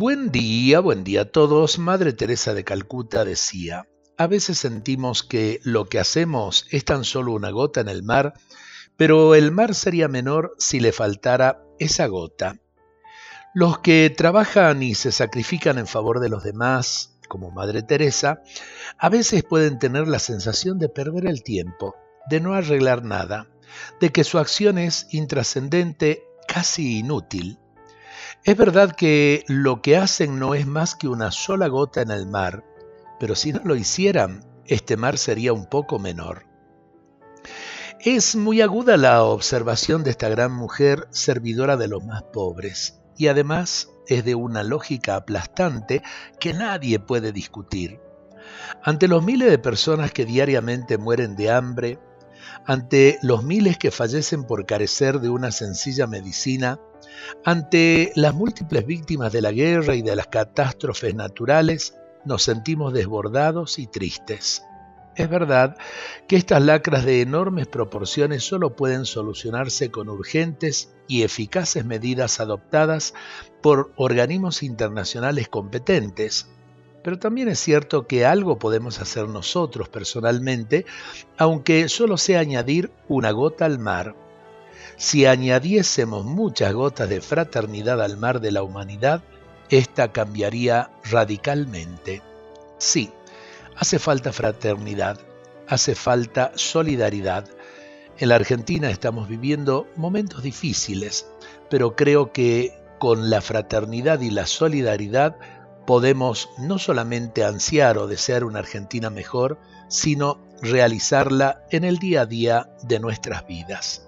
Buen día, buen día a todos. Madre Teresa de Calcuta decía, a veces sentimos que lo que hacemos es tan solo una gota en el mar, pero el mar sería menor si le faltara esa gota. Los que trabajan y se sacrifican en favor de los demás, como Madre Teresa, a veces pueden tener la sensación de perder el tiempo, de no arreglar nada, de que su acción es intrascendente, casi inútil. Es verdad que lo que hacen no es más que una sola gota en el mar, pero si no lo hicieran, este mar sería un poco menor. Es muy aguda la observación de esta gran mujer servidora de los más pobres, y además es de una lógica aplastante que nadie puede discutir. Ante los miles de personas que diariamente mueren de hambre, ante los miles que fallecen por carecer de una sencilla medicina, ante las múltiples víctimas de la guerra y de las catástrofes naturales, nos sentimos desbordados y tristes. Es verdad que estas lacras de enormes proporciones solo pueden solucionarse con urgentes y eficaces medidas adoptadas por organismos internacionales competentes, pero también es cierto que algo podemos hacer nosotros personalmente, aunque solo sea añadir una gota al mar. Si añadiésemos muchas gotas de fraternidad al mar de la humanidad, esta cambiaría radicalmente. Sí, hace falta fraternidad, hace falta solidaridad. En la Argentina estamos viviendo momentos difíciles, pero creo que con la fraternidad y la solidaridad podemos no solamente ansiar o desear una Argentina mejor, sino realizarla en el día a día de nuestras vidas.